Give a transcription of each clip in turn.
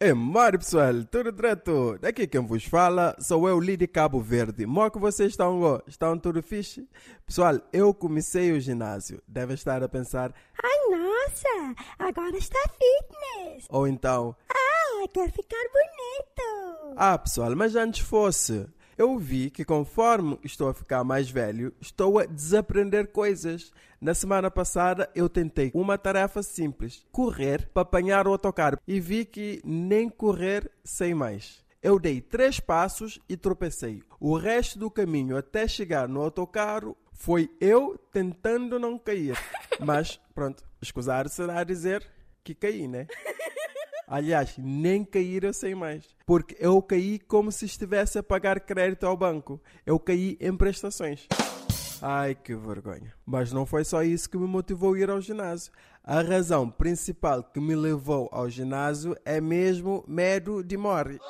É Mário pessoal, tudo direto? Daqui quem vos fala sou eu, Lidi Cabo Verde. Mó que vocês estão, ó, estão tudo fixe? Pessoal, eu comecei o ginásio. Deve estar a pensar, Ai, nossa, agora está fitness. ou então, Ah, quer ficar bonito. ah pessoal, mas antes fosse. Eu vi que conforme estou a ficar mais velho, estou a desaprender coisas. Na semana passada eu tentei uma tarefa simples, correr para apanhar o autocarro e vi que nem correr sei mais. Eu dei três passos e tropecei. O resto do caminho até chegar no autocarro foi eu tentando não cair. Mas pronto, escusar será dizer que caí, né? Aliás, nem cair eu sei mais. Porque eu caí como se estivesse a pagar crédito ao banco. Eu caí em prestações. Ai, que vergonha. Mas não foi só isso que me motivou a ir ao ginásio. A razão principal que me levou ao ginásio é mesmo medo de morrer.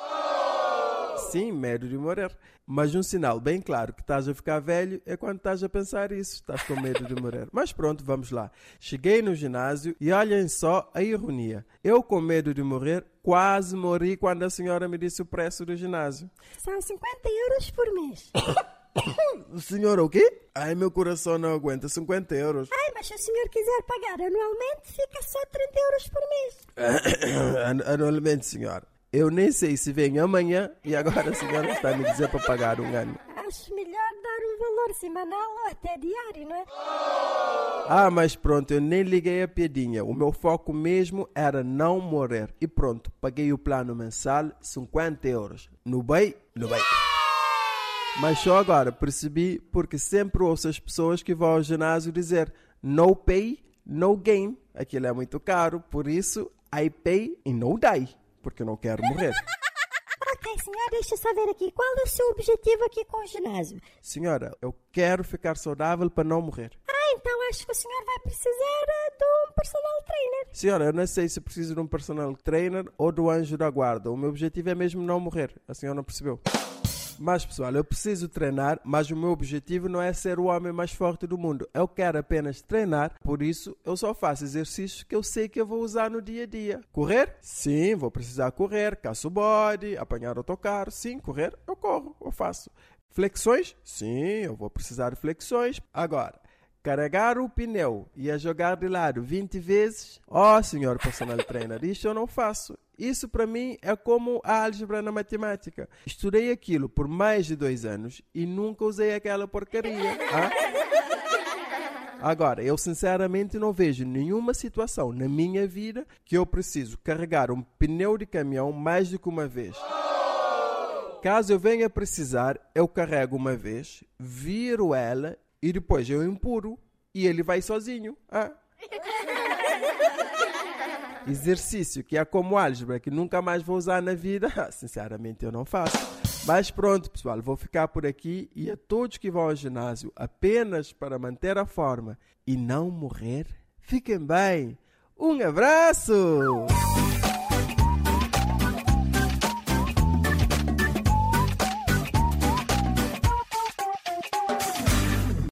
Sim, medo de morrer. Mas um sinal bem claro que estás a ficar velho é quando estás a pensar isso, estás com medo de morrer. Mas pronto, vamos lá. Cheguei no ginásio e olhem só a ironia. Eu, com medo de morrer, quase morri quando a senhora me disse o preço do ginásio. São 50 euros por mês. Senhora, o quê? Ai, meu coração não aguenta 50 euros. Ai, mas se o senhor quiser pagar anualmente, fica só 30 euros por mês. An- Anualmente, senhora. Eu nem sei se vem amanhã e agora a senhora está a me dizer para pagar um ano. Acho melhor dar um valor semanal ou até diário, não é? Ah, mas pronto, eu nem liguei a piadinha. O meu foco mesmo era não morrer. E pronto, paguei o plano mensal, 50 euros. No bem, no bem. Mas só agora percebi porque sempre ouço as pessoas que vão ao ginásio dizer no pay, no gain. Aquilo é muito caro, por isso I pay e no die, porque eu não quero morrer. Ok, senhor, deixa eu só ver aqui. Qual é o seu objetivo aqui com o ginásio? Senhora, eu quero ficar saudável para não morrer. Ah, então acho que o senhor vai precisar eh, de um personal trainer. Senhora, eu não sei se preciso de um personal trainer ou do anjo da guarda. O meu objetivo é mesmo não morrer. A senhora não percebeu? Mas, pessoal, eu preciso treinar, mas o meu objetivo não é ser o homem mais forte do mundo. Eu quero apenas treinar, por isso eu só faço exercícios que eu sei que eu vou usar no dia a dia. Correr? Sim, vou precisar correr. Caço body, apanhar autocarro. Sim, correr, eu corro, eu faço. Flexões? Sim, eu vou precisar de flexões. Agora, carregar o pneu e a jogar de lado 20 vezes? Oh, senhor personal trainer, isso eu não faço. Isso para mim é como a álgebra na matemática. Estudei aquilo por mais de dois anos e nunca usei aquela porcaria. ah? Agora, eu sinceramente não vejo nenhuma situação na minha vida que eu preciso carregar um pneu de caminhão mais do que uma vez. Caso eu venha precisar, eu carrego uma vez, viro ela e depois eu empurro e ele vai sozinho. Ah. Exercício que é como álgebra, que nunca mais vou usar na vida, sinceramente eu não faço. Mas pronto, pessoal, vou ficar por aqui e a todos que vão ao ginásio apenas para manter a forma e não morrer, fiquem bem. Um abraço!